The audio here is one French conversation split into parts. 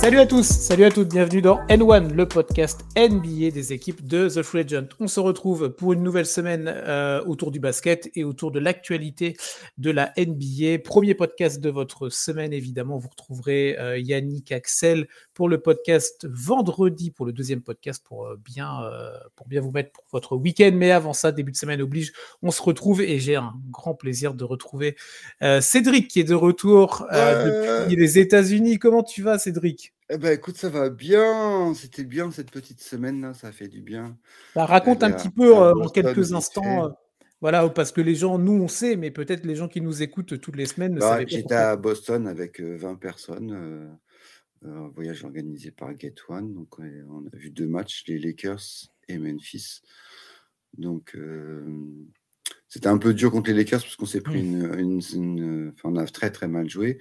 Salut à tous, salut à toutes, bienvenue dans N1, le podcast NBA des équipes de The Free Agent. On se retrouve pour une nouvelle semaine euh, autour du basket et autour de l'actualité de la NBA. Premier podcast de votre semaine, évidemment, vous retrouverez euh, Yannick Axel pour le podcast vendredi, pour le deuxième podcast, pour, euh, bien, pour bien vous mettre pour votre week-end. Mais avant ça, début de semaine oblige, on se retrouve et j'ai un grand plaisir de retrouver Cédric qui est de retour depuis les États-Unis. Comment tu vas, Cédric? Eh ben, écoute, ça va bien. C'était bien cette petite semaine ça a fait du bien. Bah, raconte un petit peu euh, en quelques instants. Euh, voilà, parce que les gens, nous on sait, mais peut-être les gens qui nous écoutent toutes les semaines ne bah, J'étais à Boston avec 20 euh, personnes, un voyage organisé par Get One. Donc on a vu deux matchs, les Lakers et Memphis. Donc c'était un peu dur contre les Lakers parce qu'on s'est pris mmh. une, une, on a très très mal joué.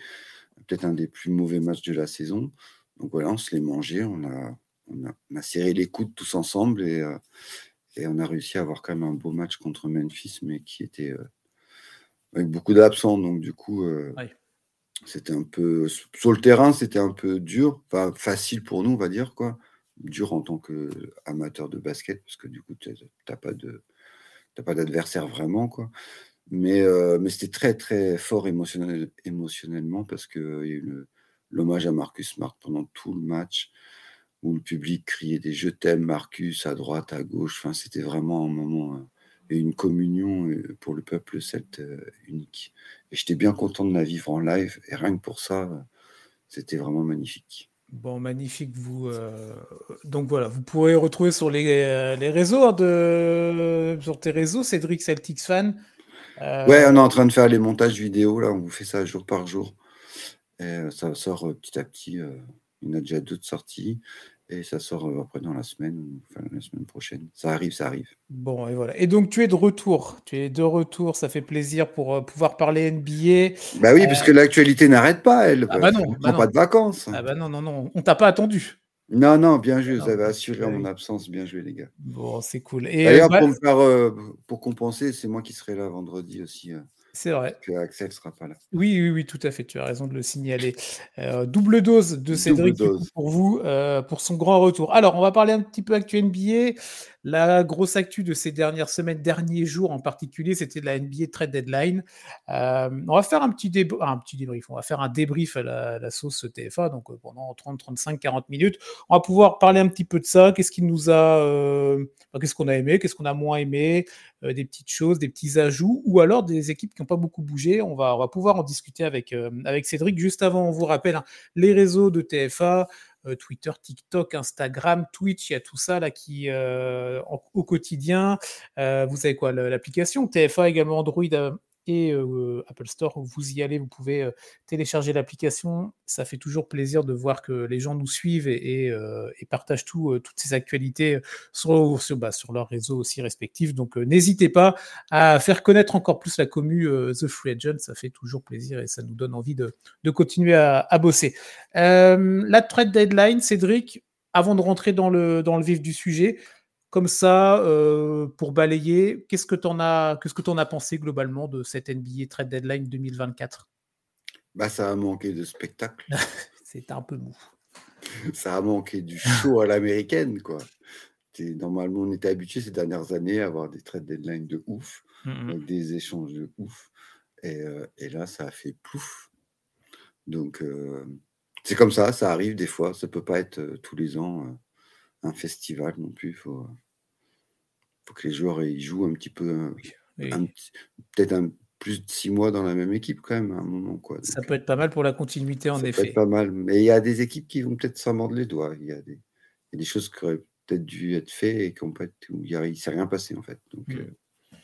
Peut-être un des plus mauvais matchs de la saison. Donc voilà, on se les mangeait, on a, on a, serré les coudes tous ensemble et, euh, et, on a réussi à avoir quand même un beau match contre Memphis, mais qui était euh, avec beaucoup d'absents. Donc du coup, euh, c'était un peu sur le terrain, c'était un peu dur, enfin facile pour nous, on va dire quoi. Dur en tant qu'amateur de basket, parce que du coup, tu n'as pas de pas d'adversaire vraiment, quoi. Mais, mais c'était très, très fort émotionnel, émotionnellement parce qu'il y a eu le, l'hommage à Marcus Smart pendant tout le match, où le public criait des je t'aime Marcus à droite, à gauche. Enfin, c'était vraiment un moment euh, et une communion euh, pour le peuple celte euh, unique. Et j'étais bien content de la vivre en live. Et rien que pour ça, c'était vraiment magnifique. Bon, magnifique. Vous, donc voilà, vous pourrez retrouver sur les, les réseaux hein, de sur tes réseaux, Cédric Celtics fan. Ouais, on est en train de faire les montages vidéo là. On vous fait ça jour par jour. Et ça sort petit à petit. il y en a déjà d'autres sorties. Et ça sort après dans la semaine, enfin la semaine prochaine. Ça arrive, ça arrive. Bon, et voilà. Et donc, tu es de retour. Tu es de retour. Ça fait plaisir pour pouvoir parler NBA. Bah oui, parce que l'actualité n'arrête pas, elle. Ah bah non, bah pas de vacances. Ah bah non, non, non. On t'a pas attendu. Non, non, bien joué. Vous avez assuré mon absence. Bien joué, les gars. Bon, c'est cool. D'ailleurs, pour, faire, pour compenser, c'est moi qui serai là vendredi aussi. C'est vrai. Que Axel sera pas là. Oui, oui, oui, tout à fait. Tu as raison de le signaler. Euh, double dose de Cédric pour vous euh, pour son grand retour. Alors, on va parler un petit peu actu NBA. La grosse actu de ces dernières semaines, derniers jours en particulier, c'était de la NBA Trade Deadline. Euh, on va faire un petit, un petit débrief. On va faire un débrief à la, sauce TFA, donc pendant 30, 35, 40 minutes. On va pouvoir parler un petit peu de ça. Qu'est-ce nous a, qu'est-ce qu'on a aimé, qu'est-ce qu'on a moins aimé, des petites choses, des petits ajouts, ou alors des équipes qui n'ont pas beaucoup bougé. On va, pouvoir en discuter avec, avec Cédric. Juste avant, on vous rappelle hein, les réseaux de TFA. Euh, Twitter, TikTok, Instagram, Twitch, il y a tout ça là qui euh, au quotidien. Euh, vous savez quoi, l'application TFA également Android Apple Store. Vous y allez, vous pouvez télécharger l'application. Ça fait toujours plaisir de voir que les gens nous suivent et, partagent tout, toutes ces actualités bah, sur, leurs réseaux aussi respectifs. Donc n'hésitez pas à faire connaître encore plus la commu The Free Agent. Ça fait toujours plaisir et ça nous donne envie de, continuer à, bosser. la trade deadline, Cédric, avant de rentrer dans le vif du sujet, comme ça, euh, pour balayer, qu'est-ce que tu en as, qu'est-ce que en as pensé globalement de cette NBA Trade Deadline 2024 Bah, ça a manqué de spectacle. C'est un peu mou. ça a manqué du show à l'américaine, quoi. Normalement, on était habitué ces dernières années à avoir des trade deadlines de ouf, avec des échanges de ouf. Et, euh, et, là, ça a fait plouf. Donc, euh, c'est comme ça, ça arrive des fois. Ça peut pas être tous les ans un festival non plus. Il faut, faut que les joueurs ils jouent un petit peu, peut-être un, plus de six mois dans la même équipe quand même à un moment. Quoi. ça peut être pas mal pour la continuité en effet. Ça peut être pas mal, mais il y a des équipes qui vont peut-être s'en mordre les doigts. Il y, a des, des choses qui auraient peut-être dû être faites et qui peut où il ne s'est rien passé en fait. Donc, mmh. euh,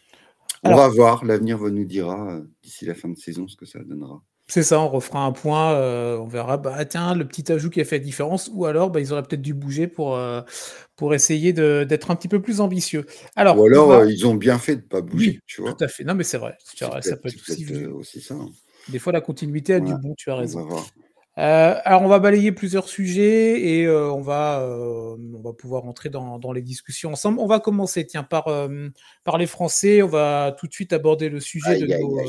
on va voir, l'avenir nous dira euh, d'ici la fin de saison ce que ça donnera. C'est ça, on refera un point, euh, on verra, bah, tiens, le petit ajout qui a fait la différence, ou alors bah, ils auraient peut-être dû bouger pour, euh, pour essayer d'être un petit peu plus ambitieux. Alors, ou alors euh, ils ont bien fait de ne pas bouger, tu vois. Tout à fait, non mais c'est vrai, ça peut être aussi, ça. Hein. Des fois la continuité a du bon, tu as raison. Euh, alors, on va balayer plusieurs sujets et euh, on, va, euh, on va pouvoir entrer dans, dans, les discussions ensemble. On va commencer, tiens, par, par les Français. On va tout de suite aborder le sujet de, nos,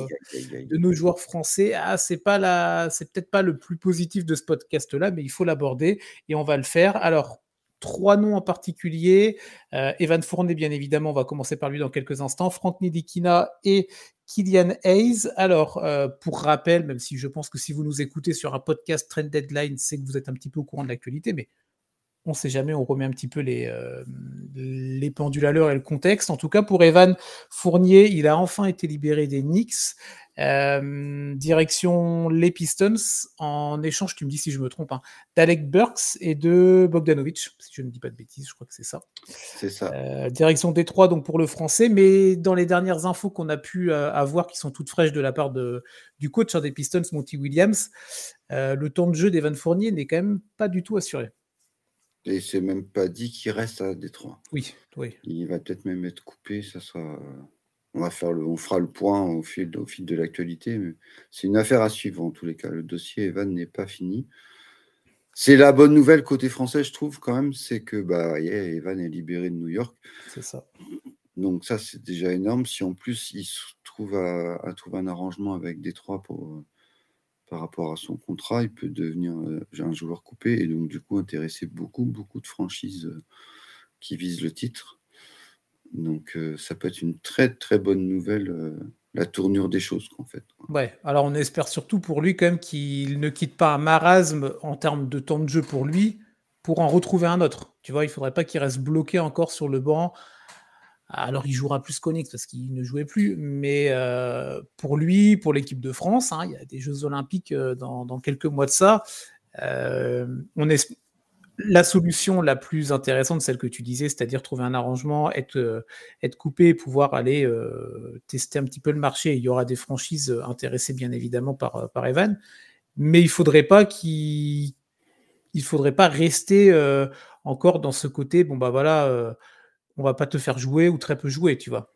de, nos, joueurs français. Ah, c'est pas la, c'est peut-être pas le plus positif de ce podcast-là, mais il faut l'aborder et on va le faire. Alors, trois noms en particulier. Euh, Evan Fournier, bien évidemment, on va commencer par lui dans quelques instants. Franck Nidikina et Kylian Hayes. Alors, euh, pour rappel, même si je pense que si vous nous écoutez sur un podcast Trend Deadline, c'est que vous êtes un petit peu au courant de l'actualité, mais on ne sait jamais, on remet un petit peu les, euh, les pendules à l'heure et le contexte. En tout cas, pour Evan Fournier, il a enfin été libéré des Knicks. Euh, direction les Pistons, en échange, tu me dis si je me trompe, hein, d'Alec Burks et de Bogdanovic, si je ne dis pas de bêtises, je crois que c'est ça. C'est ça. Euh, direction Détroit, donc pour le français, mais dans les dernières infos qu'on a pu avoir, qui sont toutes fraîches de la part de, du coach des Pistons, Monty Williams, le temps de jeu d'Evan Fournier n'est quand même pas du tout assuré. Et c'est même pas dit qu'il reste à Détroit. Oui, oui. Il va peut-être même être coupé. Ça sera... on, va faire le... on fera le point au fil, au fil de l'actualité. C'est une affaire à suivre en tous les cas. Le dossier Evan n'est pas fini. C'est la bonne nouvelle côté français, je trouve, quand même, c'est que bah, Evan est libéré de New York. C'est ça. Donc ça, c'est déjà énorme. Si en plus, il se trouve à, à trouver un arrangement avec Détroit pour par rapport à son contrat, il peut devenir euh, un joueur coupé et donc du coup intéresser beaucoup, beaucoup de franchises euh, qui visent le titre. Donc euh, ça peut être une très très bonne nouvelle, la tournure des choses en fait. Ouais, alors on espère surtout pour lui quand même qu'il ne quitte pas un marasme en termes de temps de jeu pour lui pour en retrouver un autre. Tu vois, il faudrait pas qu'il reste bloqué encore sur le banc alors, il jouera plus qu'Onyx parce qu'il ne jouait plus, mais euh, pour lui, pour l'équipe de France, hein, il y a des Jeux Olympiques euh, dans, quelques mois de ça. Euh, on est la solution la plus intéressante, celle que tu disais, c'est-à-dire trouver un arrangement, être, coupé, pouvoir aller tester un petit peu le marché. Il y aura des franchises intéressées bien évidemment par, Evan, mais il faudrait pas qu'il, il faudrait pas rester encore dans ce côté. Bon bah voilà on va pas te faire jouer ou très peu jouer, tu vois.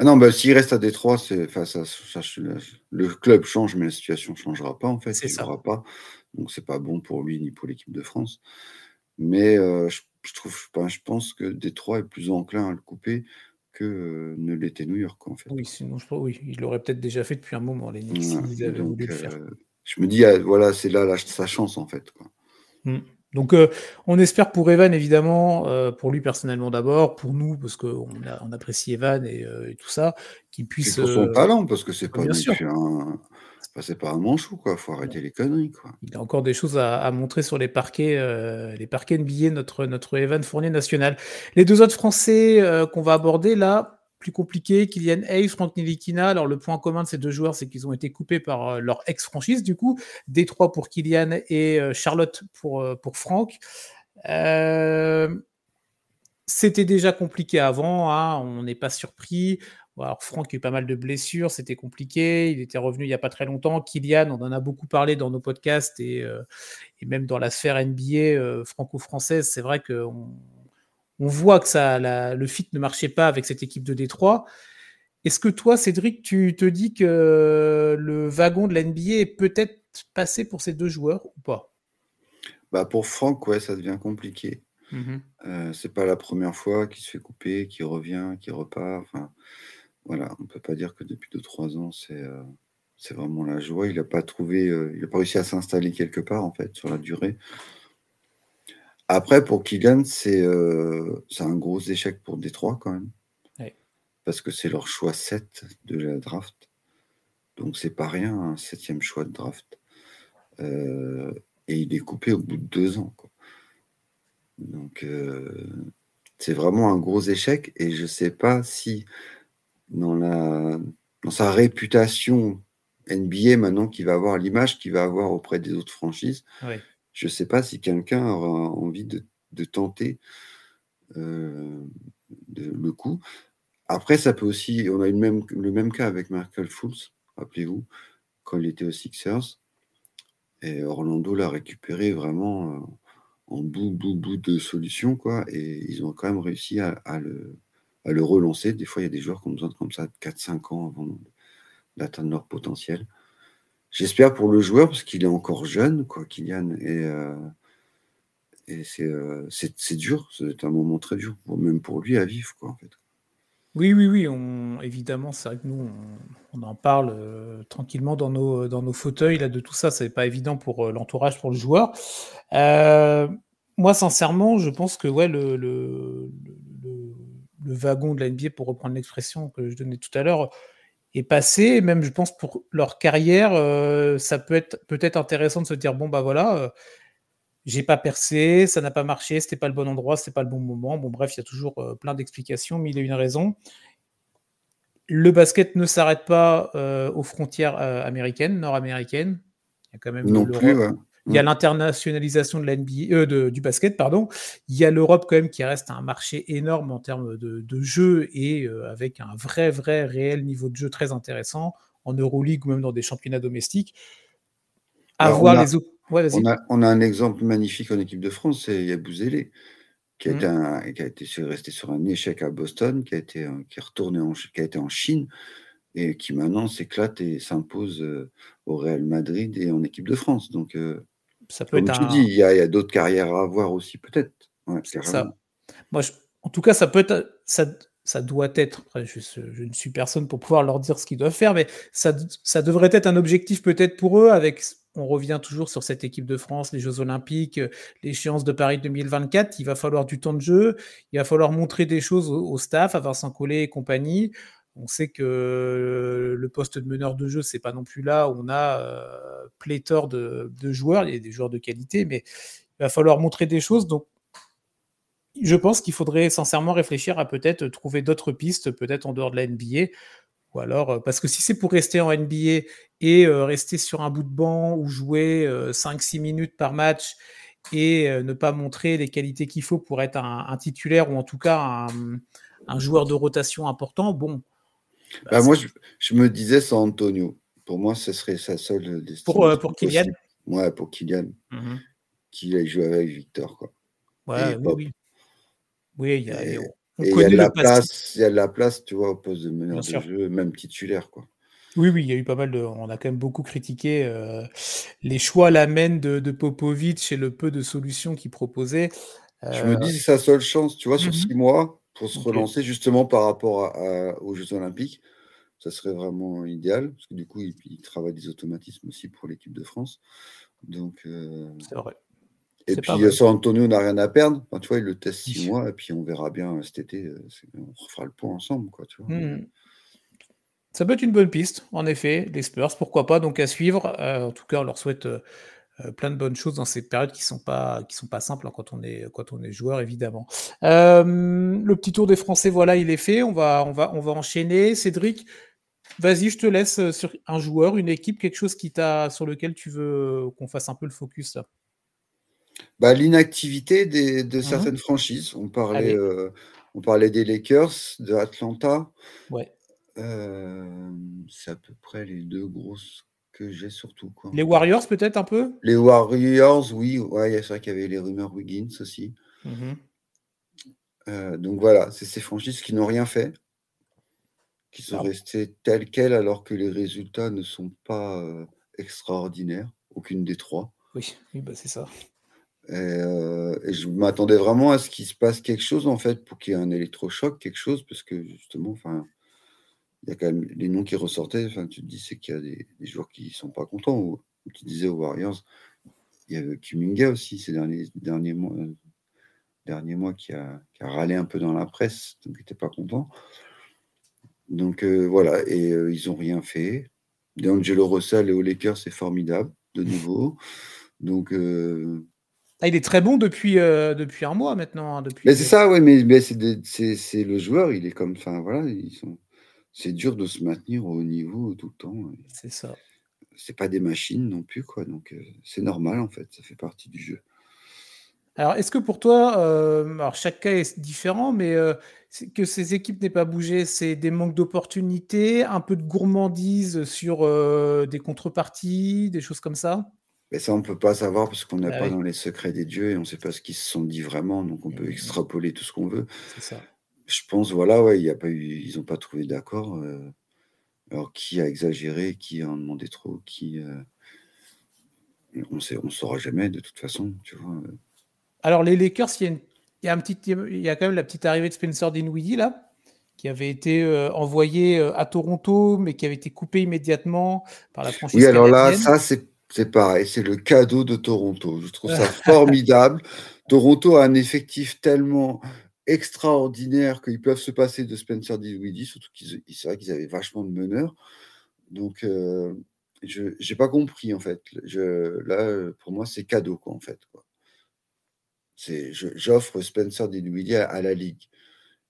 Ah non, bah, s'il reste à Détroit, c'est, ça, ça, le club change, mais la situation ne changera pas, en fait. C'est ça. Pas. Donc, c'est pas bon pour lui ni pour l'équipe de France. Mais euh, je, trouve, je pense que Détroit est plus enclin à le couper que euh, ne l'était New York, en fait. Oui, sinon, je, oui, il l'aurait peut-être déjà fait depuis un moment, les Knicks, voulu le faire. Euh, je me dis, ah, voilà, c'est là, sa chance, en fait. Quoi. Mmh. Donc, euh, on espère pour Evan, évidemment, euh, pour lui personnellement d'abord, pour nous, parce qu'on on apprécie Evan euh, et, tout ça, qu'il puisse. pour son talent, parce que c'est pas, un... c'est pas un manchou, quoi. Faut arrêter les conneries, quoi. Il a encore des choses à, montrer sur les parquets, les parquets NBA, notre, notre Evan Fournier national. Les deux autres Français qu'on va aborder là, plus compliqué. Kylian Hayes, Frank Nilikina. Alors, le point commun de ces deux joueurs, c'est qu'ils ont été coupés par euh, leur ex-franchise, du coup. Détroit pour Kylian et euh, Charlotte pour, euh, pour Frank. c'était déjà compliqué avant, hein, on n'est pas surpris. Alors, Franck a eu pas mal de blessures, c'était compliqué. Il était revenu il n'y a pas très longtemps. Kylian, on en a beaucoup parlé dans nos podcasts et, et même dans la sphère NBA franco-française. C'est vrai qu'on on voit que ça, le fit ne marchait pas avec cette équipe de Détroit. Est-ce que toi, Cédric, tu te dis que le wagon de l'NBA est peut-être passé pour ces deux joueurs ou pas? Bah Pour Franck, ouais, ça devient compliqué. Mm-hmm. Euh, c'est pas la première fois qu'il se fait couper, qu'il revient, qu'il repart. Enfin, voilà, on peut pas dire que depuis 2-3 ans, c'est euh, c'est vraiment la joie. Il n'a pas trouvé, euh, il n'a pas réussi à s'installer quelque part en fait sur la durée. Après, pour Kylian, euh, c'est un gros échec pour Détroit quand même. Parce que c'est leur choix 7 de la draft. Donc c'est pas rien, un septième choix de draft. Euh, et il est coupé au bout de deux ans. Donc euh, c'est vraiment un gros échec. Et je sais pas si dans, la, dans sa réputation NBA maintenant qu'il va avoir l'image qu'il va avoir auprès des autres franchises, je ne sais pas si quelqu'un aura envie de, tenter euh, le coup. Après, ça peut aussi. On a eu même, le même cas avec Michael Fultz, rappelez-vous, quand il était aux Sixers. Et Orlando l'a récupéré vraiment euh, en bout, bout, bout de solution, quoi. Et ils ont quand même réussi à, le, le, relancer. Des fois, il y a des joueurs qui ont besoin de comme ça 4-5 ans avant d'atteindre leur potentiel. J'espère pour le joueur, parce qu'il est encore jeune, quoi, Kylian, et, et c'est dur, c'est un moment très dur, même pour lui à vivre, quoi. Oui, oui, oui, on, évidemment, c'est vrai que nous, on, en parle euh, tranquillement dans nos, dans nos fauteuils là, de tout ça. C'est pas évident pour euh, l'entourage, pour le joueur. Euh, moi, sincèrement, je pense que ouais, le, le, le, wagon de la NBA, pour reprendre l'expression que je donnais tout à l'heure, est passé. Même, je pense, pour leur carrière, ça peut être peut-être intéressant de se dire bon, bah voilà j'ai pas percé, ça n'a pas marché, c'était pas le bon endroit, c'était pas le bon moment. Bon, bref, il y a toujours euh, plein d'explications, mais il a une raison. Le basket ne s'arrête pas euh, aux frontières euh, américaines, nord-américaines. Il y a quand même non plus. Il y a l'internationalisation de NBA, du basket, pardon. Il y a l'Europe quand même qui reste un marché énorme en termes de, de jeu et avec un vrai, vrai, réel niveau de jeu très intéressant en Euroleague ou même dans des championnats domestiques. Les autres on, a, on, a, un exemple magnifique en équipe de France, c'est Yabouzélé, qui, a mmh. qui a été resté sur un échec à Boston, qui a été, qui est retourné en, qui a été en Chine et qui maintenant s'éclate et s'impose euh, au Real Madrid et en équipe de France. Donc, euh, ça peut comme être tu dis, il y a, d'autres carrières à avoir aussi, peut-être. ça. Moi, en tout cas, ça peut être, ça, ça doit être, je, je, ne suis personne pour pouvoir leur dire ce qu'ils doivent faire, mais ça, ça devrait être un objectif peut-être pour eux avec on revient toujours sur cette équipe de France, les Jeux Olympiques, euh, l'échéance de Paris 2024. Il va falloir du temps de jeu, il va falloir montrer des choses au, staff, à Vincent Collet et compagnie. On sait que le poste de meneur de jeu, c'est pas non plus là où on a euh, pléthore de, joueurs. Il y a des joueurs de qualité, mais il va falloir montrer des choses. Donc, je pense qu'il faudrait sincèrement réfléchir à peut-être trouver d'autres pistes, peut-être en dehors de la NBA, ou alors, euh, parce que si c'est pour rester en NBA et euh, rester sur un bout de banc ou jouer 5-6 euh, minutes par match et ne pas montrer les qualités qu'il faut pour être un, titulaire ou en tout cas un, joueur de rotation important, bon. Bah, bah moi, je, me disais sans Antonio. Pour moi, ce serait sa seule destination. Pour, pour Kylian Ouais, pour Kylian. Mmh Qu'il ait joué avec Victor. Quoi. Ouais, oui, oui. Oui, il y a, il y a de la place, il y a de la place, tu vois, au poste de meneur de jeu, même titulaire, quoi. Oui, oui, il y a eu pas mal de. On a quand même beaucoup critiqué euh, les choix, la de, de Popovic et le peu de solutions qu'il proposait. Je me dis, c'est sa seule chance, tu vois, sur mmh six mois, pour se relancer justement par rapport aux Jeux Olympiques. Ça serait vraiment idéal, parce que du coup, il, travaille des automatismes aussi pour l'équipe de France. Donc, euh, c'est vrai. Et puis, San Antonio n'a rien à perdre. tu vois, il le teste six mois et puis on verra bien euh, cet été. Euh, on refera le point ensemble. Quoi, tu vois. Mmh. Ça peut être une bonne piste, en effet. Les Spurs, pourquoi pas, donc à suivre. Euh, en tout cas, on leur souhaite plein de bonnes choses dans ces périodes qui ne sont, pas, qui sont pas simples hein, quand, on est, quand on est joueur, évidemment. le petit tour des Français, voilà, il est fait. On va, on va, on va enchaîner. Cédric, vas-y, je te laisse sur un joueur, une équipe, quelque chose qui sur lequel tu veux qu'on fasse un peu le focus. Là. Bah, l'inactivité de mmh certaines franchises. On parlait, euh, on parlait des Lakers, de Atlanta. Ouais. Euh, c'est à peu près les deux grosses que j'ai surtout. Quoi. Les Warriors, peut-être un peu? Les Warriors, oui. Ouais, c'est vrai qu'il y avait les rumeurs Wiggins aussi. Mmh euh, donc voilà, c'est ces franchises qui n'ont rien fait, qui sont ah. restées telles quelles alors que les résultats ne sont pas extraordinaires, aucune des trois. Oui, oui bah c'est ça. Euh, et, je m'attendais vraiment à ce qu'il se passe quelque chose, en fait, pour qu'il y ait un électrochoc, quelque chose, parce que justement, enfin, il y a quand même les noms qui ressortaient. Enfin, tu te dis, c'est qu'il y a des, joueurs qui sont pas contents. Ou, tu disais aux Warriors, il y a Kiminga aussi ces derniers, derniers mois, euh, derniers mois qui, a, qui a râlé un peu dans la presse, donc il n'était pas content. Donc euh, voilà, et ils n'ont rien fait. D'Angelo Russell et aux Lakers, c'est formidable, de nouveau. Donc, ah, il est très bon depuis, euh, depuis un mois maintenant. Hein, depuis... Mais c'est ça, oui, mais, mais c'est le joueur, il est comme. Enfin, voilà, sont... c'est dur de se maintenir au haut niveau tout le temps. C'est ça. C'est pas des machines non plus, quoi. Donc, euh, c'est normal, en fait, ça fait partie du jeu. Alors, est-ce que pour toi, euh, alors chaque cas est différent, mais que ces équipes n'aient pas bougé, c'est des manques d'opportunités, un peu de gourmandise sur des contreparties, des choses comme ça? Mais ça, on ne peut pas savoir parce qu'on n'est bah pas dans les secrets des dieux et on ne sait pas ce qu'ils se sont dit vraiment, donc on peut extrapoler tout ce qu'on veut. C'est ça. Je pense, voilà, ouais, y a pas eu, ils n'ont pas trouvé d'accord. Euh, Alors, qui a exagéré, qui a en demandé trop, qui. on ne on saura jamais de toute façon, tu vois. Alors, les Lakers, il y a, une, il y a un petit, il y a quand même la petite arrivée de Spencer Dinwiddie là qui avait été euh, envoyé euh, à Toronto, mais qui avait été coupé immédiatement par la franchise. Oui, alors là, ça, c'est pareil, c'est le cadeau de Toronto. Je trouve ça formidable. Toronto a un effectif tellement extraordinaire qu'ils peuvent se passer de Spencer Dinwiddie, surtout qu'ils c'est vrai qu'ils avaient vachement de meneurs. Donc, euh, je n'ai pas compris, en fait. Je, là, pour moi, c'est cadeau, quoi, en fait. J'offre Spencer Dinwiddie à, à la Ligue.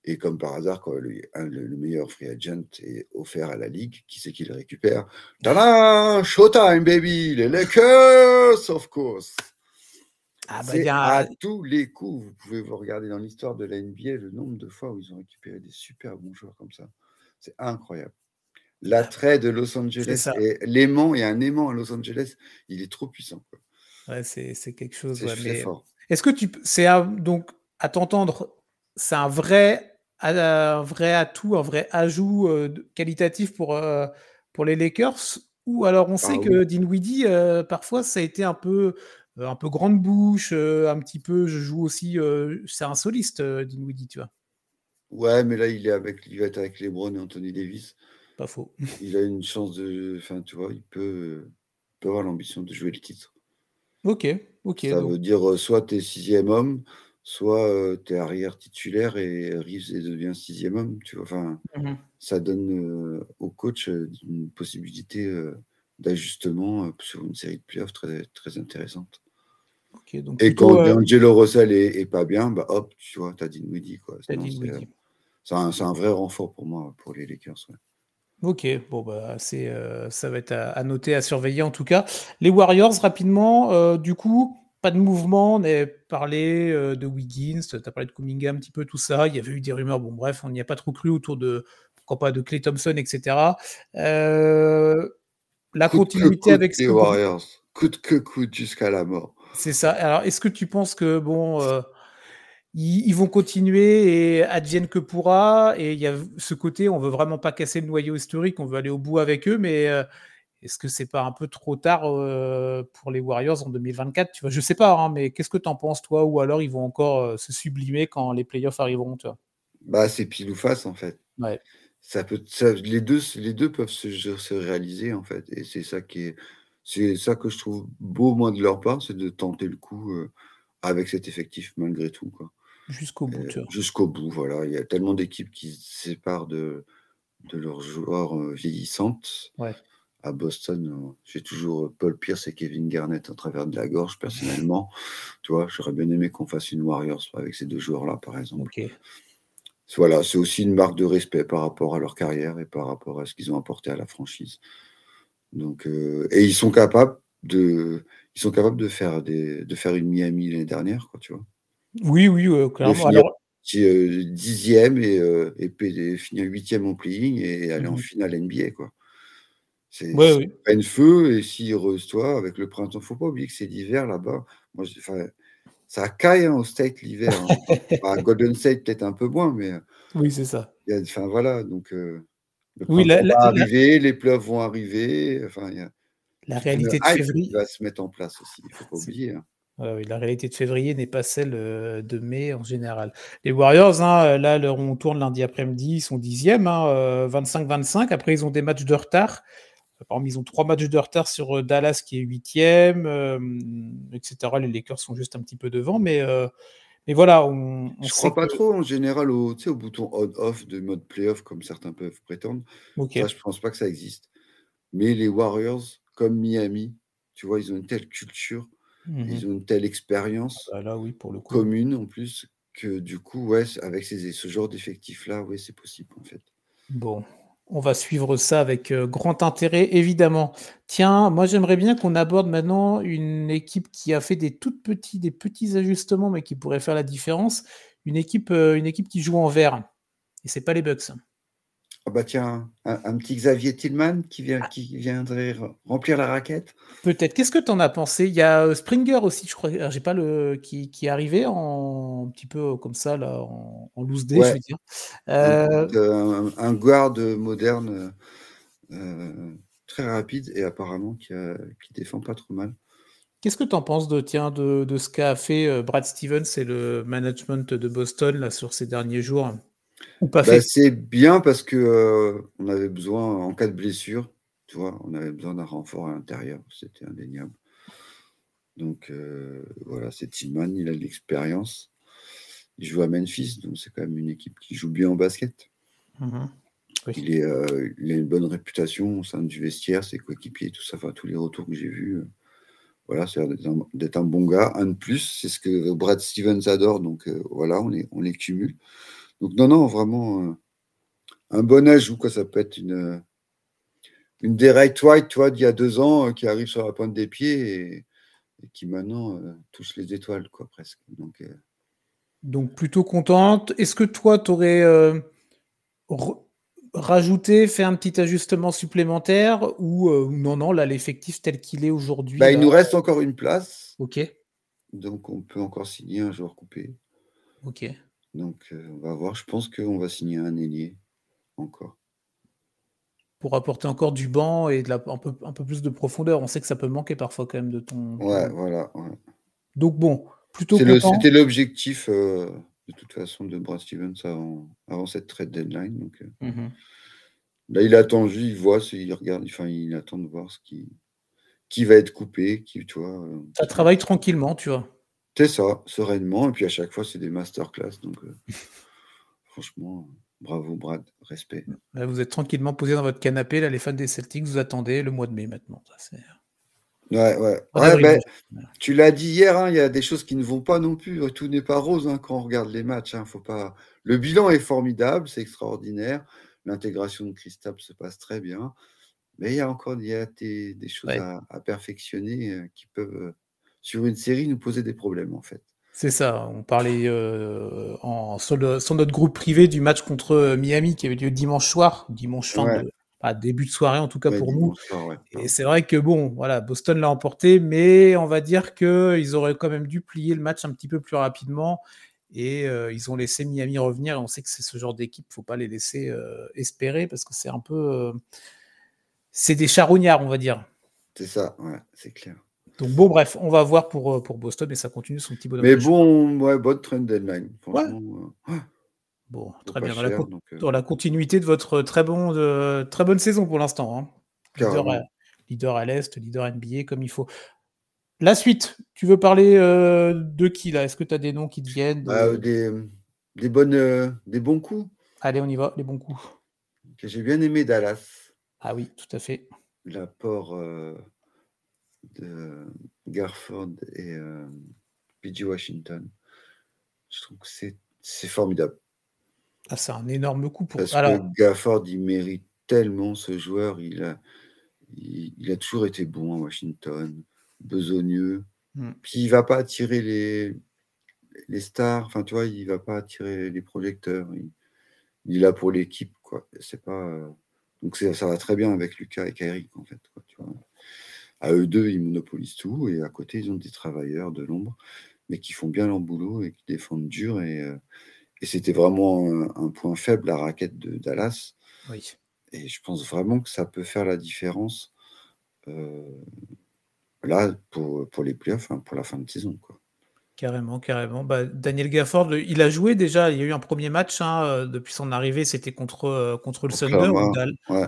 Et comme par hasard, le, le, meilleur free agent est offert à la Ligue, qui c'est qui le récupère? Tada Showtime, baby Les Lakers, of course ah bah À tous les coups, vous pouvez vous regarder dans l'histoire de la NBA le nombre de fois où ils ont récupéré des super bons joueurs comme ça. C'est incroyable. L'attrait de Los Angeles, l'aimant, il y a un aimant à Los Angeles, il est trop puissant. Ouais, c'est quelque chose. Ouais, fort. Est-ce que tu. C'est donc, à t'entendre, c'est un vrai un vrai atout, un vrai ajout euh, qualitatif pour, euh, pour les Lakers? Ou alors on sait ah que Dinwiddie, euh, parfois, ça a été un peu, un peu grande bouche, un petit peu, je joue aussi, c'est un soliste, Dinwiddie, tu vois. Ouais, mais là, il est avec, il va être avec LeBron et Anthony Davis. Pas faux. Il a une chance de. Enfin, tu vois, il peut, peut avoir l'ambition de jouer le titre. Ok, ok. Ça veut dire soit tu es sixième homme, soit tu es arrière titulaire et Reeves devient sixième homme. Tu vois, enfin, mmh ça donne au coach une possibilité d'ajustement sur une série de playoffs très, très intéressante. Et quand Angelo Russell est, pas bien, bah hop, tu vois, tu as Dinwiddie. C'est un, un, vrai renfort pour moi, pour les Lakers. Ok, bon bah c'est ça va être à, noter, à surveiller en tout cas. Les Warriors rapidement, du coup, pas de mouvement, on a parlé euh, de Wiggins, tu as parlé de Kuminga un petit peu, tout ça. Il y avait eu des rumeurs, bon bref, on n'y a pas trop cru autour de, pourquoi pas, de Clay Thompson, etc. Euh, la continuité avec les Warriors, coûte que coûte jusqu'à la mort. C'est ça. Alors, est-ce que tu penses que, bon, euh, ils, vont continuer et advienne que pourra Et il y a ce côté, on veut vraiment pas casser le noyau historique, on veut aller au bout avec eux, mais est-ce que c'est pas un peu trop tard euh, pour les Warriors en 2024 Tu vois, je sais pas, hein, mais qu'est-ce que tu en penses toi? Ou alors ils vont encore euh, se sublimer quand les playoffs arriveront, tu vois Bah, c'est pile ou face en fait. Ouais. Ça peut, les deux, les deux peuvent se, réaliser en fait, et c'est ça qui est, c'est ça que je trouve beau moi de leur part, c'est de tenter le coup euh, avec cet effectif malgré tout quoi. Jusqu'au bout. Jusqu'au bout, voilà. Il y a tellement d'équipes qui se séparent de de leurs joueurs vieillissantes. Ouais à Boston, euh, j'ai toujours euh, Paul Pierce et Kevin Garnett à travers de la gorge, personnellement. tu vois, j'aurais bien aimé qu'on fasse une Warriors avec ces deux joueurs-là, par exemple. Voilà, c'est aussi une marque de respect par rapport à leur carrière et par rapport à ce qu'ils ont apporté à la franchise. Donc, euh, et ils sont capables de, ils sont capables de faire des, de faire une Miami l'année dernière, quoi, tu vois. Oui, oui, clairement. Alors... dixième et, et, finir huitième en playing et aller en mhm. finale NBA, quoi. C'est ouais, oui. feu et si heureuse-toi avec le printemps. Faut pas oublier que c'est l'hiver là-bas. Moi, ça caille hein, au State l'hiver. Hein. Golden State peut-être un peu moins, mais euh, oui, c'est ça. enfin voilà, donc euh, le oui, la, va arriver, les pleurs vont arriver. Enfin, y a, la réalité de février va se mettre en place aussi. Il faut pas oublier. Hein. oui, la réalité de février n'est pas celle euh, de mai en général. Les Warriors, hein, là, on tourne lundi après-midi, ils sont dixièmes, 25-25. Après, ils ont des matchs de retard. Par exemple, ils ont trois matchs de retard sur euh, Dallas qui est huitième, euh, etc. Les Lakers sont juste un petit peu devant, mais, euh, mais voilà. On, je crois pas trop en général au, au bouton on-off de mode playoff comme certains peuvent prétendre. Ça, je pense pas que ça existe. Mais les Warriors, comme Miami, tu vois, ils ont une telle culture, mmh ils ont une telle expérience ah bah oui, pour le commune en plus que du coup, ouais, avec ces, ce genre d'effectif-là, ouais, c'est possible en fait. Bon, on va suivre ça avec euh, grand intérêt, évidemment. Tiens, moi j'aimerais bien qu'on aborde maintenant une équipe qui a fait des tout petits, des petits ajustements, mais qui pourrait faire la différence. Une équipe, euh, une équipe qui joue en vert. Et c'est pas les Bucks. Ah bah tiens, un, petit Xavier Tillman qui, vient, ah. qui viendrait remplir la raquette. Peut-être. Qu'est-ce que tu en as pensé? Il y a euh, Springer aussi, je crois. J'ai pas le qui, qui, est arrivé en un petit peu euh, comme ça là, en, loose day, je veux dire. Euh... Un, un, guard moderne très rapide et apparemment qui, qui défend pas trop mal. Qu'est-ce que tu en penses de, tiens, de, de ce qu'a fait Brad Stevens et le management de Boston là, sur ces derniers jours? Ou pas bah, C'est bien parce que on avait besoin, en cas de blessure, tu vois, on avait besoin d'un renfort à l'intérieur, c'était indéniable. Donc voilà, c'est Tillman, il a de l'expérience. Il joue à Memphis, donc c'est quand même une équipe qui joue bien en basket. Mmh il, est, il, a une bonne réputation au sein du vestiaire, ses coéquipiers, tout ça, enfin, tous les retours que j'ai vus. voilà, c'est d'être un, bon gars. Un de plus, c'est ce que Brad Stevens adore, donc voilà, on les, on les cumule. Donc non, non, vraiment un bon ajout, quoi. Ça peut être une, une Derek White, toi, d'il y a deux ans, qui arrive sur la pointe des pieds et, qui maintenant touche les étoiles, quoi, presque. Donc, donc plutôt contente. Est-ce que toi, tu aurais euh, rajouté, fait un petit ajustement supplémentaire ou euh, non, non, là, l'effectif tel qu'il est aujourd'hui bah, Il nous reste encore une place. Ok. Donc on peut encore signer un joueur coupé. Ok. Donc euh, on va voir. Je pense qu'on va signer un ailier encore. Pour apporter encore du banc et de la, un, peu, un peu plus de profondeur. On sait que ça peut manquer parfois quand même de ton. Ouais, voilà. Donc bon, c'était l'objectif euh, de toute façon de Brad Stevens avant, cette trade deadline. Donc, euh, mmh Là, il attend juste, il voit, il regarde, enfin, il attend de voir ce qui, qui va être coupé, qui, tu vois. Ça travaille tranquillement, tu vois. C'est ça, sereinement. Et puis à chaque fois, c'est des masterclass. Donc, franchement, bravo, Brad, respect. vous êtes tranquillement posé dans votre canapé, là, les fans des Celtics, vous attendez le mois de mai maintenant. Ça, Ouais, ouais. Ben, tu l'as dit hier, hein, il y a des choses qui ne vont pas non plus. Tout n'est pas rose hein, quand on regarde les matchs. Hein, faut pas... Le bilan est formidable, c'est extraordinaire. L'intégration de Christophe se passe très bien. Mais il y a encore il y a des, choses à, perfectionner euh, qui peuvent, euh, sur une série, nous poser des problèmes, en fait. C'est ça. On parlait euh, en, sur, notre groupe privé du match contre Miami qui avait lieu dimanche soir, dimanche fin de, début de soirée en tout cas pour nous. et c'est vrai que bon, voilà, Boston l'a emporté, mais on va dire qu'ils auraient quand même dû plier le match un petit peu plus rapidement. Et euh, ils ont laissé Miami revenir. Et on sait que c'est ce genre d'équipe, faut pas les laisser euh, espérer parce que c'est un peu, euh, c'est des charognards, on va dire. C'est ça, ouais, c'est clair. Donc bon, bref, on va voir pour, pour Boston, mais ça continue son petit bonhomme. Mais bon, ouais, bonne trend deadline. Franchement, Bon, très bien. Euh, dans la, continuité de votre très, bon, de, très bonne saison pour l'instant. Hein. Leader, à, l'Est, leader NBA comme il faut. La suite, tu veux parler euh, de qui là? Est-ce que tu as des noms qui te viennent bah, des, des, bonnes, euh, des bons coups. Allez, on y va, les bons coups. J'ai bien aimé Dallas. Ah oui, tout à fait. L'apport de Garford et PG Washington. Je trouve que c'est formidable. Ah, c'est un énorme coup pour Parce que Gafford, il mérite tellement ce joueur. Il a, il, a toujours été bon à Washington, besogneux. Hmm. Puis il va pas attirer les, les stars. Enfin, tu vois, il va pas attirer les projecteurs. Il, est là pour l'équipe, quoi. C'est pas. Donc ça va très bien avec Lucas et Kyrie, en fait. tu vois. À eux deux, ils monopolisent tout. Et à côté, ils ont des travailleurs de l'ombre, mais qui font bien leur boulot et qui défendent dur. Et. Euh, et c'était vraiment un, point faible, la raquette de Dallas. Oui. Et je pense vraiment que ça peut faire la différence euh, là pour, pour les playoffs, hein, pour la fin de saison. Quoi. Carrément, carrément. Bah, Daniel Gafford, il a joué déjà. Il y a eu un premier match hein, euh, depuis son arrivée, c'était contre, euh, contre le Thunder.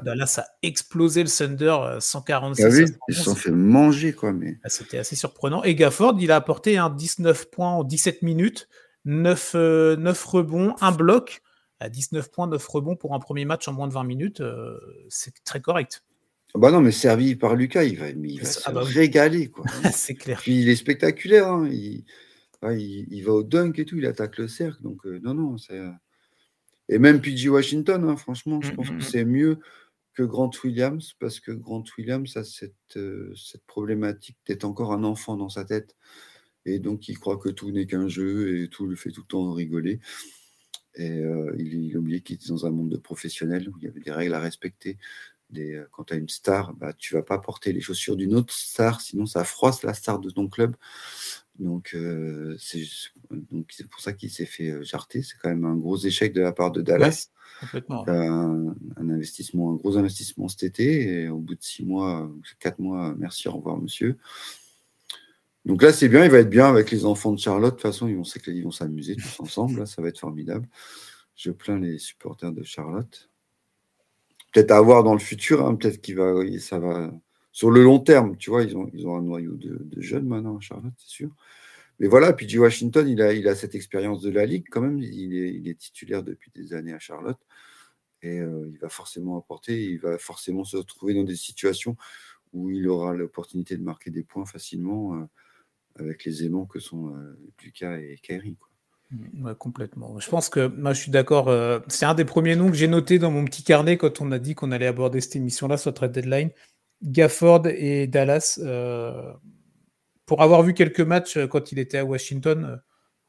Dallas a explosé le Thunder 146. Ah oui, ils se sont fait manger. quoi. Mais... Ah, c'était assez surprenant. Et Gafford, il a apporté un 19 points en 17 minutes. 9, euh, rebonds, un bloc à 19 points, 9 rebonds pour un premier match en moins de 20 minutes, euh, c'est très correct. Ah bah non, mais servi par Lucas, il va, se ah bah régaler. c'est clair. Puis il est spectaculaire. Hein. Il, il, va au dunk et tout, il attaque le cercle. Donc, euh, non, non, c'est. Et même PG Washington, hein, franchement, je mm, pense mm, que mm. c'est mieux que Grant Williams, parce que Grant Williams a cette, cette problématique d'être encore un enfant dans sa tête et donc il croit que tout n'est qu'un jeu et tout le fait tout le temps rigoler. Et euh, il, il oublié qu'il était dans un monde de professionnels où il y avait des règles à respecter. Euh, quand tu as une star, bah, tu vas pas porter les chaussures d'une autre star, sinon ça froisse la star de ton club. Donc euh, c'est pour ça qu'il s'est fait jarter. C'est quand même un gros échec de la part de Dallas. complètement. Un, investissement, un gros investissement cet été. Et au bout de six mois, quatre mois, merci, au revoir, monsieur. Donc là, c'est bien, il va être bien avec les enfants de Charlotte. De toute façon, ils vont, ils vont s'amuser tous ensemble. ça va être formidable. Je plains les supporters de Charlotte. Peut-être à voir dans le futur, hein, peut-être qu'il va, ça va. Sur le long terme, tu vois, ils ont, ils ont un noyau de, jeunes maintenant, Charlotte, c'est sûr. Mais voilà, puis G. Washington, il a, il a cette expérience de la Ligue quand même. Il est, il est titulaire depuis des années à Charlotte. Et euh, il va forcément apporter, il va forcément se retrouver dans des situations où il aura l'opportunité de marquer des points facilement. Euh, avec les aimants que sont euh, Lucas et Kairi. Mmh, complètement. Je pense que moi je suis d'accord. Euh, c'est un des premiers noms que j'ai noté dans mon petit carnet quand on a dit qu'on allait aborder cette émission-là sur Trade Deadline. Gafford et Dallas. Euh, pour avoir vu quelques matchs quand il était à Washington,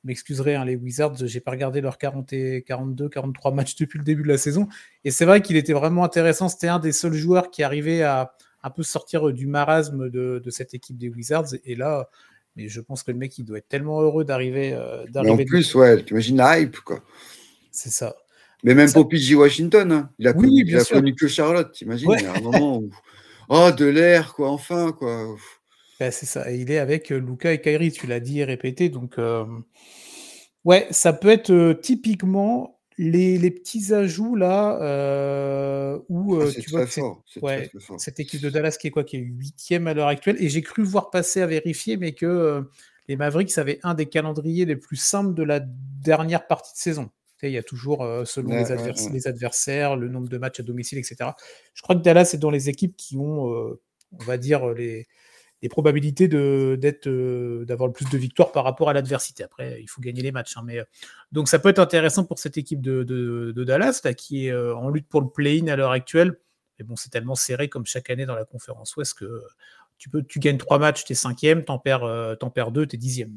m'excuserez hein, les Wizards, j'ai pas regardé leurs 40 et 42, 43 matchs depuis le début de la saison. Et c'est vrai qu'il était vraiment intéressant. C'était un des seuls joueurs qui arrivait à un peu sortir du marasme de, de cette équipe des Wizards. Et là, mais je pense que le mec, il doit être tellement heureux d'arriver. Euh, en plus, ouais, tu imagines la hype, quoi. C'est ça. Mais même pour PG Washington, hein, il a, connu, il a connu, que Charlotte, t'imagines Il y a un moment où. Oh, de l'air, quoi, enfin, quoi. Ben, c'est ça. Et il est avec euh, Luca et Kairi, tu l'as dit et répété. Donc, euh, ouais, ça peut être typiquement les, petits ajouts là, euh, où ah, euh, tu vois cette équipe de Dallas qui est quoi, qui est huitième à l'heure actuelle, et j'ai cru voir passer à vérifier, mais que euh, les Mavericks avaient un des calendriers les plus simples de la dernière partie de saison. il y a toujours, selon les, les, adversaires, le nombre de matchs à domicile, etc. Je crois que Dallas est dans les équipes qui ont, on va dire, les, des probabilités d'être, euh, d'avoir le plus de victoires par rapport à l'adversité. Après, il faut gagner les matchs. Hein, mais, euh, donc ça peut être intéressant pour cette équipe de, de, Dallas, là, qui est euh, en lutte pour le play-in à l'heure actuelle. Mais bon, c'est tellement serré comme chaque année dans la conférence Ouest que tu, peux, tu gagnes trois matchs, tu es cinquième, t'en perds, perds deux, tu es dixième.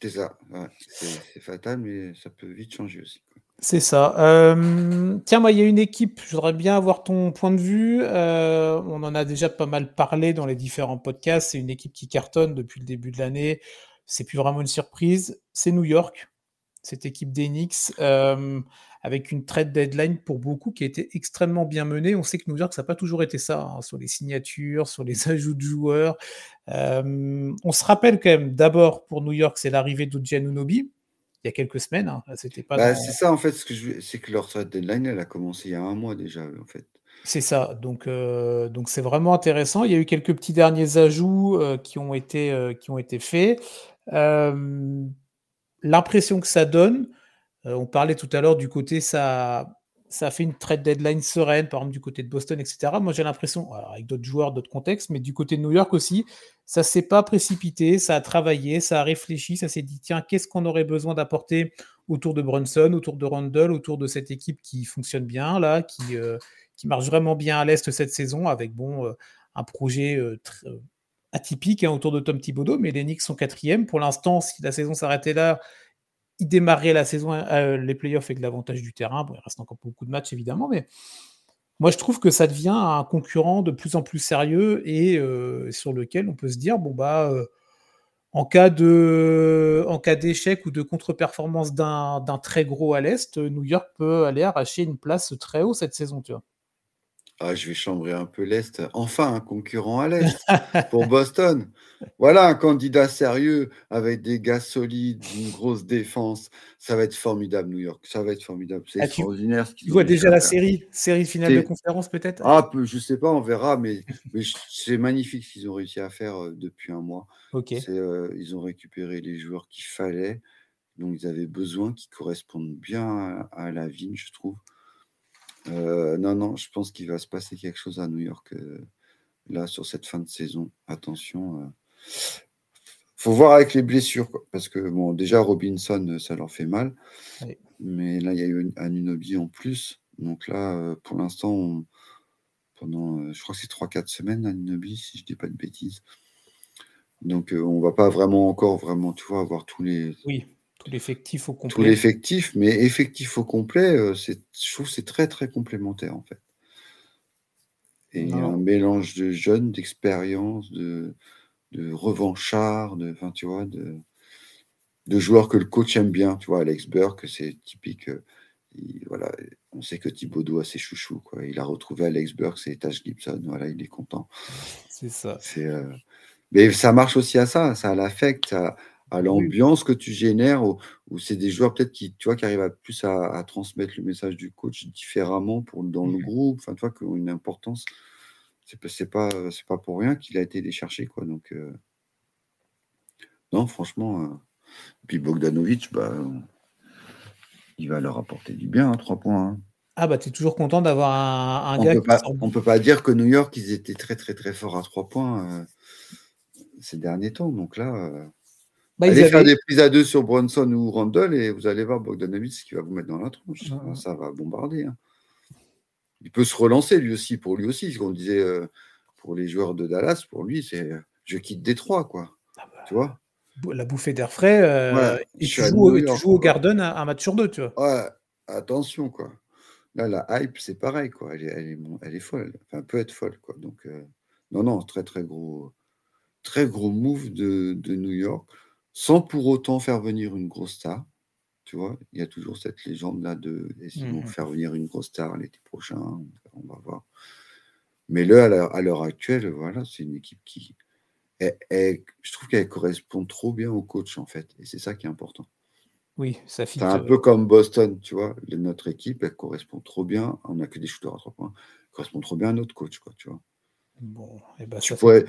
C'est ça, c'est fatal, mais ça peut vite changer aussi. C'est ça. Euh, tiens, moi, il y a une équipe, je voudrais bien avoir ton point de vue. Euh, on en a déjà pas mal parlé dans les différents podcasts. C'est une équipe qui cartonne depuis le début de l'année. C'est plus vraiment une surprise. C'est New York, cette équipe d'Enix, euh, avec une trade deadline pour beaucoup qui a été extrêmement bien menée. On sait que New York, ça n'a pas toujours été ça, hein, sur les signatures, sur les ajouts de joueurs. on se rappelle quand même, d'abord, pour New York, c'est l'arrivée d'Unobi il y a quelques semaines. Hein. C'était pas. Bah, c'est ça en fait. Ce que je... c'est que leur deadline, elle a commencé il y a un mois déjà en fait. C'est ça. Donc euh, donc c'est vraiment intéressant. Il y a eu quelques petits derniers ajouts euh, qui ont été euh, qui ont été faits. L'impression que ça donne. on parlait tout à l'heure du côté ça ça fait une trade deadline sereine, par exemple du côté de Boston, etc. Moi, j'ai l'impression, avec d'autres joueurs, d'autres contextes, mais du côté de New York aussi, ça s'est pas précipité, ça a travaillé, ça a réfléchi, ça s'est dit, tiens, qu'est-ce qu'on aurait besoin d'apporter autour de Brunson, autour de Randall, autour de cette équipe qui fonctionne bien, là, qui, euh, qui marche vraiment bien à l'Est cette saison, avec bon, euh, un projet euh, atypique hein, autour de Tom Thibodeau, mais les Knicks sont quatrième. Pour l'instant, si la saison s'arrêtait là, il démarrait la saison, euh, les playoffs avec l'avantage du terrain. Bon, il reste encore beaucoup de matchs évidemment, mais moi je trouve que ça devient un concurrent de plus en plus sérieux et euh, sur lequel on peut se dire bon bah euh, en cas d'échec ou de contre-performance d'un très gros à l'est, New York peut aller arracher une place très haut cette saison. Ah, je vais chambrer un peu l'Est. Enfin, un concurrent à l'Est pour Boston. Voilà un candidat sérieux avec des gars solides, une grosse défense. Ça va être formidable, New York. Ça va être formidable. C'est ah, extraordinaire. Tu, vois déjà la série, série finale de conférence peut-être? Ah, je sais pas, on verra, mais, c'est magnifique ce qu'ils ont réussi à faire euh, depuis un mois. Ok. Euh, ils ont récupéré les joueurs qu'il fallait, dont ils avaient besoin, qui correspondent bien à la vigne, je trouve. Euh, non, non, je pense qu'il va se passer quelque chose à New York euh, là sur cette fin de saison. Attention. Euh. faut voir avec les blessures, parce que bon, déjà Robinson, ça leur fait mal, mais là il y a eu un Unobi en plus. Donc là, pour l'instant, pendant, je crois que c'est 3-4 semaines Anunobi, si je dis pas de bêtises. Donc on va pas vraiment encore vraiment, tu vois, avoir tous les. Oui l'effectif au complet. Tout l'effectif, mais effectif au complet, c'est, je trouve que c'est très très complémentaire en fait. Et un mélange de jeunes, d'expérience, de, de revanchards, de, enfin, tu vois, de, de joueurs que le coach aime bien. Tu vois, Alex Burke, c'est typique. Euh, voilà, on sait que Thibaudot a ses chouchous. Quoi. Il a retrouvé Alex Burks et Tash Gibson. Voilà, il est content. C'est ça. Euh, mais ça marche aussi à ça. Ça l'affecte à l'ambiance que tu génères. Ou, c'est des joueurs peut-être qui, tu vois, qui arrivent à plus à, transmettre le message du coach différemment pour, dans le groupe? Enfin, tu vois, qui ont une importance. C'est pas, pas, pas pour rien qu'il a été les chercher. Quoi. Donc, euh, non, franchement. Euh, puis Bogdanovic, bah, il va leur apporter du bien, hein, trois points. Hein. Ah bah tu es toujours content d'avoir un, on gars peut pas, On peut pas dire que New York, ils étaient très très très forts à trois points euh, ces derniers temps. Donc là, euh, bah, allez faire des prises à deux sur Bronson ou Randall et vous allez voir Bogdanovic qui va vous mettre dans la tronche. Ça va bombarder. Hein. Il peut se relancer lui aussi, pour lui aussi. Ce qu'on disait euh, pour les joueurs de Dallas, pour lui, c'est je quitte Détroit, quoi. Ah bah. Tu vois? la bouffée d'air frais, euh, et tu joues, au Garden un, match sur deux, tu vois. Ouais, attention, quoi. Là, la hype, c'est pareil, quoi. Elle est, elle est, elle est folle. Enfin, elle peut être folle, quoi. Donc, euh, non, non, très, très gros, très gros move de, de, New York, sans pour autant faire venir une grosse star. Tu vois, il y a toujours cette légende-là de vont mmh faire venir une grosse star l'été prochain On va voir. Mais là, à l'heure actuelle, voilà, c'est une équipe qui, je trouve qu'elle correspond trop bien au coach, en fait. Et c'est ça qui est important. Oui, ça fit. C'est un peu comme Boston, tu vois? Notre équipe, elle correspond trop bien. On n'a que des shooters à trois points. Elle correspond trop bien à notre coach, quoi, tu vois? Bon, et eh ben,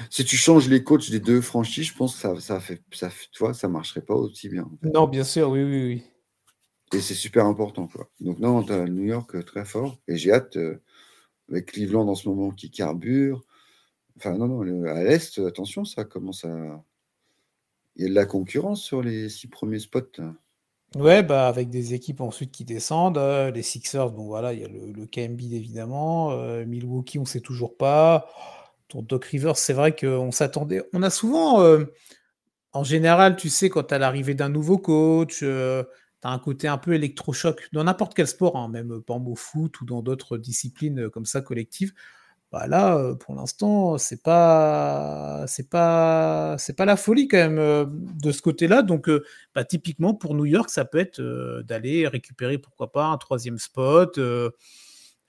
Si tu changes les coachs des deux franchises, je pense que ça, ça fait, ça, tu vois, ça marcherait pas aussi bien. Non, bien sûr, oui, oui, oui. Et c'est super important, quoi. Donc, non, tu as New York euh, très fort. Et j'ai hâte, euh, avec Cleveland en ce moment qui carbure, Enfin, non, non, à l'Est, attention, ça commence à. Il y a de la concurrence sur les six premiers spots. Ouais, bah avec des équipes ensuite qui descendent. Euh, les Sixers, bon voilà, il y a le, le KMB évidemment. Euh, Milwaukee, on ne sait toujours pas. Ton Doc Rivers, c'est vrai qu'on s'attendait. On a souvent, euh, en général, tu sais, quand à l'arrivée d'un nouveau coach, tu as un côté un peu électrochoc dans n'importe quel sport, hein, même pas au foot ou dans d'autres disciplines comme ça collectives. Bah là, pour l'instant, c'est pas, pas la folie quand même de ce côté-là. Donc, bah, typiquement pour New York, ça peut être d'aller récupérer, pourquoi pas, un troisième spot,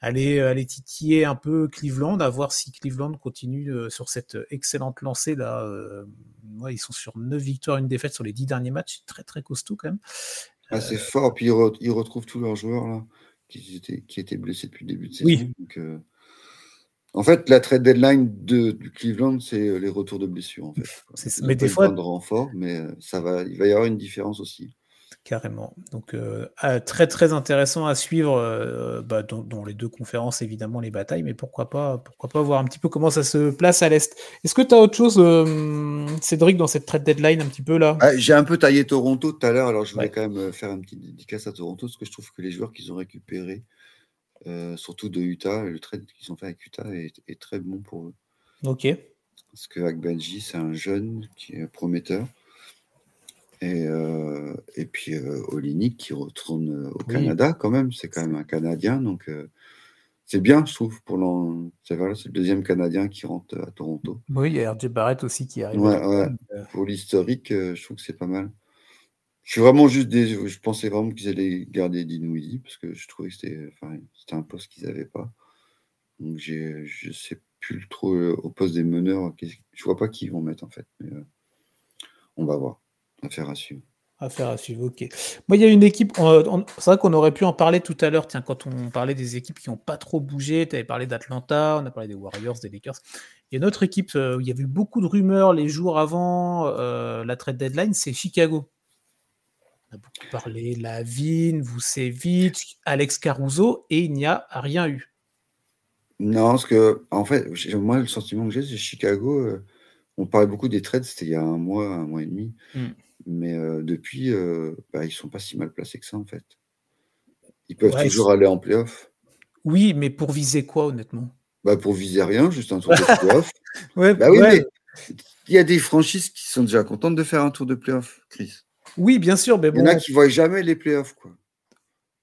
aller, aller titiller un peu Cleveland, à voir si Cleveland continue sur cette excellente lancée là. ils sont sur 9 victoires, une défaite sur les 10 derniers matchs, très très costaud quand même. Ah, c'est fort, puis ils, retrouvent tous leurs joueurs là qui étaient, qui étaient blessés depuis le début de saison. Oui. En fait, la trade deadline de, Cleveland, c'est euh, les retours de blessures. En fait. Mais des fois. De renfort, mais euh, ça va, il va y avoir une différence aussi. Carrément. Donc, euh, ah, très très intéressant à suivre bah, dans, les deux conférences, évidemment, les batailles, mais pourquoi pas, pourquoi pas voir un petit peu comment ça se place à l'Est. Est-ce que tu as autre chose, Cédric, dans cette trade deadline un petit peu là? Ah, J'ai un peu taillé Toronto tout à l'heure, alors je voulais quand même faire un petit dédicace à Toronto, parce que je trouve que les joueurs qu'ils ont récupérés euh, surtout de Utah. Le trade qu'ils ont fait avec Utah est, très bon pour eux. Ok. Parce que Benji, c'est un jeune qui est prometteur. Et, euh, et puis euh, qui retourne au Canada quand même. C'est quand même un Canadien. Donc euh, c'est bien, je trouve. pour C'est le deuxième Canadien qui rentre à Toronto. Oui, il y a RJ Barrett aussi qui arrive. Pour l'historique, je trouve que c'est pas mal. Je suis vraiment juste des... Je pensais vraiment qu'ils allaient garder Dinwiddie parce que je trouvais que c'était enfin, un poste qu'ils n'avaient pas. Donc je ne sais plus trop euh, au poste des meneurs. Je vois pas qui ils vont mettre en fait. Mais euh, on va voir. Affaire à suivre. Affaire à suivre, ok. Moi, il y a une équipe, c'est vrai qu'on aurait pu en parler tout à l'heure, tiens, quand on parlait des équipes qui n'ont pas trop bougé, tu avais parlé d'Atlanta, on a parlé des Warriors, des Lakers. Il y a une autre équipe euh, où il y avait eu beaucoup de rumeurs les jours avant la trade deadline, c'est Chicago. On a beaucoup parlé, Lavigne, Vucevic, Alex Caruso, et il n'y a rien eu. Non, parce que, en fait, moi, le sentiment que j'ai, c'est Chicago. Euh, on parlait beaucoup des trades, c'était il y a un mois, un mois et demi. Hmm. Mais euh, depuis, euh, bah, ils sont pas si mal placés que ça, en fait. Ils peuvent toujours aller en playoff. Oui, mais pour viser quoi, honnêtement? Bah, Pour viser rien, juste un tour de playoff. ouais, bah oui, mais il y a des franchises qui sont déjà contentes de faire un tour de playoff, Chris. Oui, bien sûr, mais bon. Il y en a qui ne voient jamais les playoffs, quoi.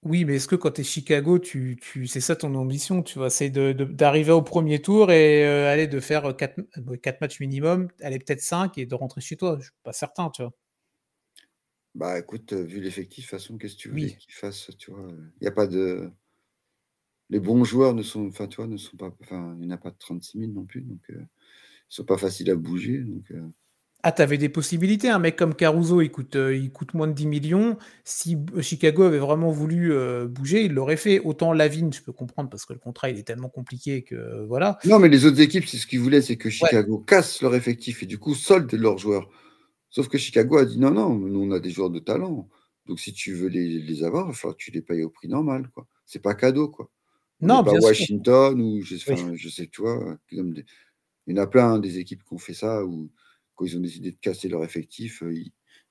Oui, mais est-ce que quand tu es Chicago, tu, tu, c'est ça ton ambition, tu vois, c'est d'arriver au premier tour et euh, aller de faire 4, euh, matchs minimum, aller peut-être 5 et de rentrer chez toi. Je ne suis pas certain, tu vois. Bah écoute, euh, vu l'effectif, de toute façon, qu'est-ce que tu veux qu'ils fassent, tu vois? Il n'y a pas de. les bons joueurs ne sont, enfin, toi, ne sont pas, enfin, il n'y en a pas de 36 000 non plus, donc ils ne sont pas faciles à bouger. Donc, ah, tu avais des possibilités. Un mec comme Caruso, il coûte, euh, il coûte moins de 10 millions. Si Chicago avait vraiment voulu euh, bouger, il l'aurait fait. Autant Lavigne, je peux comprendre parce que le contrat il est tellement compliqué que voilà. Non, mais les autres équipes, c'est ce qu'ils voulaient, c'est que Chicago casse leur effectif et du coup solde leurs joueurs. Sauf que Chicago a dit non, non, nous on a des joueurs de talent. Donc si tu veux les, avoir, il va falloir que tu les payes au prix normal. quoi. C'est pas cadeau. quoi. non, pas Washington ou je, je sais, tu vois. Il y en a plein hein, des équipes qui ont fait ça. Ou quand ils ont décidé de casser leur effectif, euh,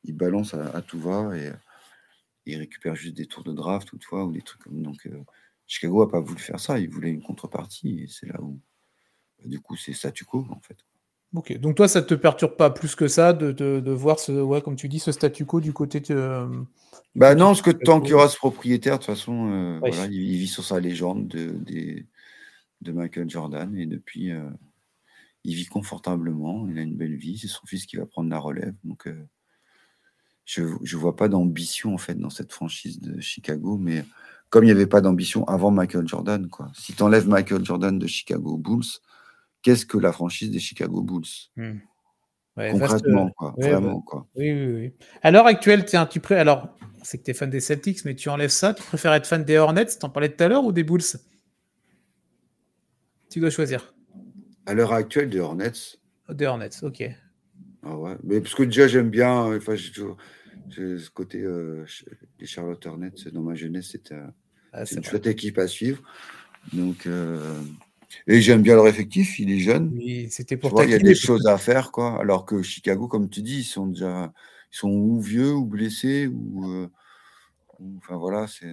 ils, balancent à, tout va et euh, ils récupèrent juste des tours de draft toutefois ou des trucs comme donc euh, Chicago n'a pas voulu faire ça, il voulait une contrepartie et c'est là où bah, du coup c'est statu quo en fait. Ok, donc toi ça te perturbe pas plus que ça de, de, voir ce ouais comme tu dis ce statu quo du côté de. bah non, parce que tant qu'il y aura ce propriétaire, de toute façon, voilà, il, vit sur sa légende de, de, de Michael Jordan et depuis il vit confortablement, il a une belle vie, c'est son fils qui va prendre la relève. Donc, euh, je ne vois pas d'ambition en fait dans cette franchise de Chicago, mais comme il n'y avait pas d'ambition avant Michael Jordan, quoi. Si tu enlèves Michael Jordan de Chicago Bulls, qu'est-ce que la franchise des Chicago Bulls? Hmm. Concrètement, quoi. Vraiment, quoi. Oui, oui, oui. À l'heure actuelle, es un, tu pré... alors, c'est que tu es fan des Celtics, mais tu enlèves ça, tu préfères être fan des Hornets, t'en parlais tout à l'heure, ou des Bulls? Tu dois choisir. À l'heure actuelle, des Hornets. Des Hornets, ok. Ah ouais, mais parce que déjà j'aime bien, enfin j'ai toujours ce côté euh, des Charlotte Hornets dans ma jeunesse, c'était ah, une chouette équipe à suivre. Donc euh, et j'aime bien leur effectif, il est jeune. Oui, c'était pour Il y a des choses à faire quoi. Alors que Chicago, comme tu dis, ils sont déjà, ils sont ou vieux ou blessés ou, euh, enfin voilà, c'est.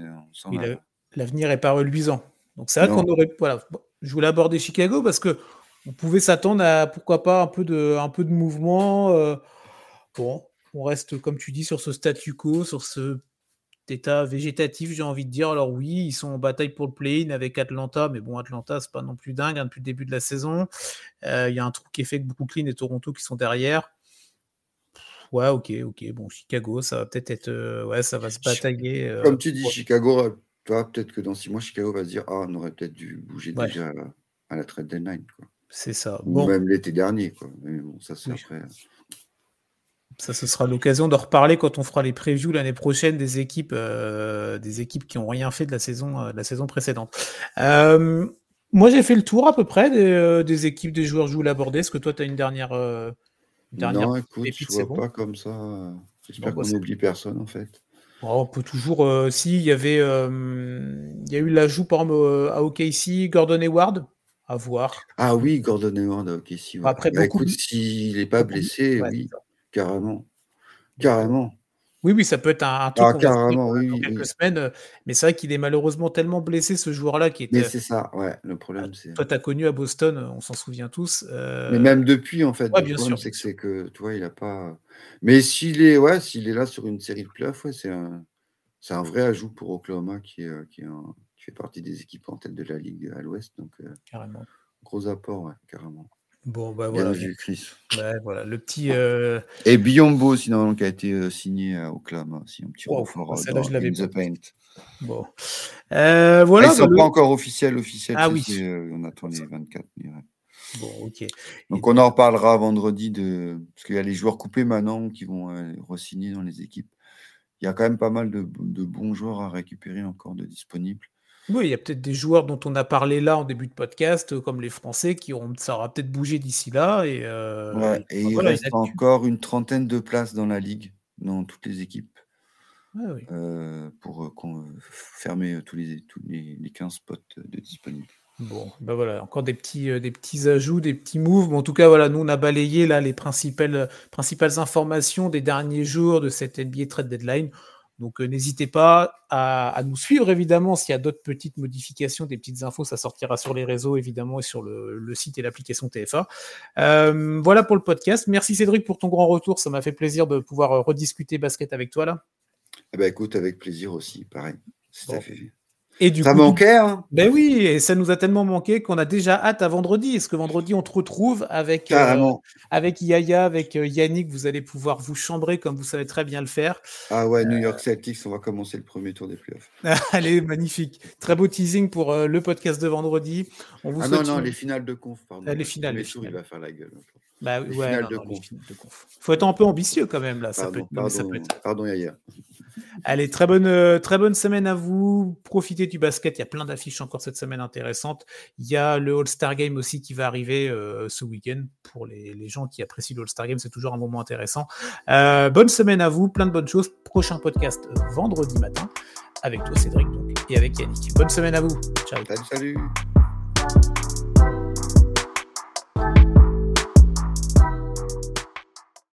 L'avenir est pas reluisant. Donc c'est vrai qu'on aurait, voilà, je voulais aborder Chicago parce que on pouvait s'attendre à pourquoi pas un peu de, un peu de mouvement. Euh, bon, on reste, comme tu dis, sur ce statu quo, sur ce état végétatif, j'ai envie de dire. Alors oui, ils sont en bataille pour le play-in avec Atlanta, mais bon, Atlanta, c'est pas non plus dingue hein, depuis le début de la saison. Euh, il y a un truc qui est fait avec Brooklyn et Toronto qui sont derrière. Ouais, ok, ok. Bon, Chicago, ça va peut-être être. Euh, ouais, ça va se batailler. Comme tu dis, Chicago, toi, peut-être que dans six mois, Chicago va se dire Ah, on aurait peut-être dû bouger déjà à la trade deadline. Quoi. C'est ça. Ou même l'été dernier. Quoi. bon, ça, c'est après. Ça, ce sera l'occasion de reparler quand on fera les previews l'année prochaine des équipes, euh, des équipes qui n'ont rien fait de la saison, euh, de la saison précédente. Euh, moi, j'ai fait le tour à peu près des, équipes, des joueurs. Je voulais aborder. Est-ce que toi, tu as une dernière, dernière Non, écoute, je ne vois pas comme ça. J'espère bah, qu'on n'oublie personne, en fait. on peut toujours. si, il y avait. il y a eu l'ajout, par exemple, à OKC, Gordon Hayward à voir. Ah oui, Gordon Hayward, ok. Si, Après, bah, écoute, s'il n'est pas blessé, oui, carrément. Carrément. Oui, oui, ça peut être un, truc ah, carrément, oui, dans quelques semaines, euh, mais c'est vrai qu'il est malheureusement tellement blessé, ce joueur-là, qui était. Mais c'est ça, ouais, le problème, c'est. Toi, tu as connu à Boston, on s'en souvient tous. Euh, mais même depuis, en fait, bien sûr. c'est que, c'est que, tu vois, il n'a pas. Mais s'il est, ouais, s'il est là sur une série de playoffs, ouais, c'est un, c'est un vrai ajout pour Oklahoma qui, est, qui, est qui fait partie des équipes en tête de la ligue à l'Ouest, donc. Euh, carrément. Gros apport, ouais, carrément. Bon, bah voilà. Bien vu, Chris. Ouais, voilà, le petit. Euh... Et Biombo normalement, qui a été euh, signé au club, aussi, un petit wow, renfort euh, dans je l'avais The Paint. Bon. Euh, voilà. Ah, ils ne sont bah, pas encore officiels, officiels. Ah oui. on attend les 24. Mais, ouais. Bon, ok. Donc, on en reparlera vendredi, de... parce qu'il y a les joueurs coupés maintenant qui vont re-signer dans les équipes. Il y a quand même pas mal de, de bons joueurs à récupérer encore de disponibles. Oui, il y a peut-être des joueurs dont on a parlé là en début de podcast, euh, comme les Français, qui ont, ça aura peut-être bougé d'ici là. Et, euh, ouais, et il reste encore une trentaine de places dans la ligue, dans toutes les équipes, oui. euh, pour fermer tous les, tous les, les 15 spots de disponibles. Bon, ben voilà, encore des petits, des petits ajouts, des petits moves. en tout cas, voilà, nous on a balayé là les principales, principales informations des derniers jours de cette NBA Trade Deadline. Donc euh, n'hésitez pas à, nous suivre évidemment s'il y a d'autres petites modifications, des petites infos, ça sortira sur les réseaux évidemment et sur le, site et l'application TFA. Euh, voilà pour le podcast. Merci Cédric pour ton grand retour, ça m'a fait plaisir de pouvoir euh, rediscuter basket avec toi là. Eh ben, écoute, avec plaisir aussi, pareil. Et du ça manquait, hein Ben oui, et ça nous a tellement manqué qu'on a déjà hâte à vendredi. Est-ce que vendredi, on te retrouve avec, euh, avec Yaya, avec euh, Yannick? Vous allez pouvoir vous chambrer comme vous savez très bien le faire. Ah ouais, New York Celtics, on va commencer le premier tour des playoffs. Allez, magnifique. Très beau teasing pour le podcast de vendredi. On vous ah non, non, les finales de conf, pardon. les finales. Les il va faire la gueule. Bah, ouais, de conf. Faut être un peu ambitieux quand même là. Pardon, ça peut, être... pardon Yaya. Allez, très bonne, euh, très bonne semaine à vous. Profitez du basket. Il y a plein d'affiches encore cette semaine intéressantes. Il y a le All-Star Game aussi qui va arriver euh, ce week-end. Pour les, gens qui apprécient le All-Star Game, c'est toujours un moment intéressant. Euh, bonne semaine à vous. Plein de bonnes choses. Prochain podcast vendredi matin avec toi, Cédric, et avec Yannick. Bonne semaine à vous. Ciao. salut.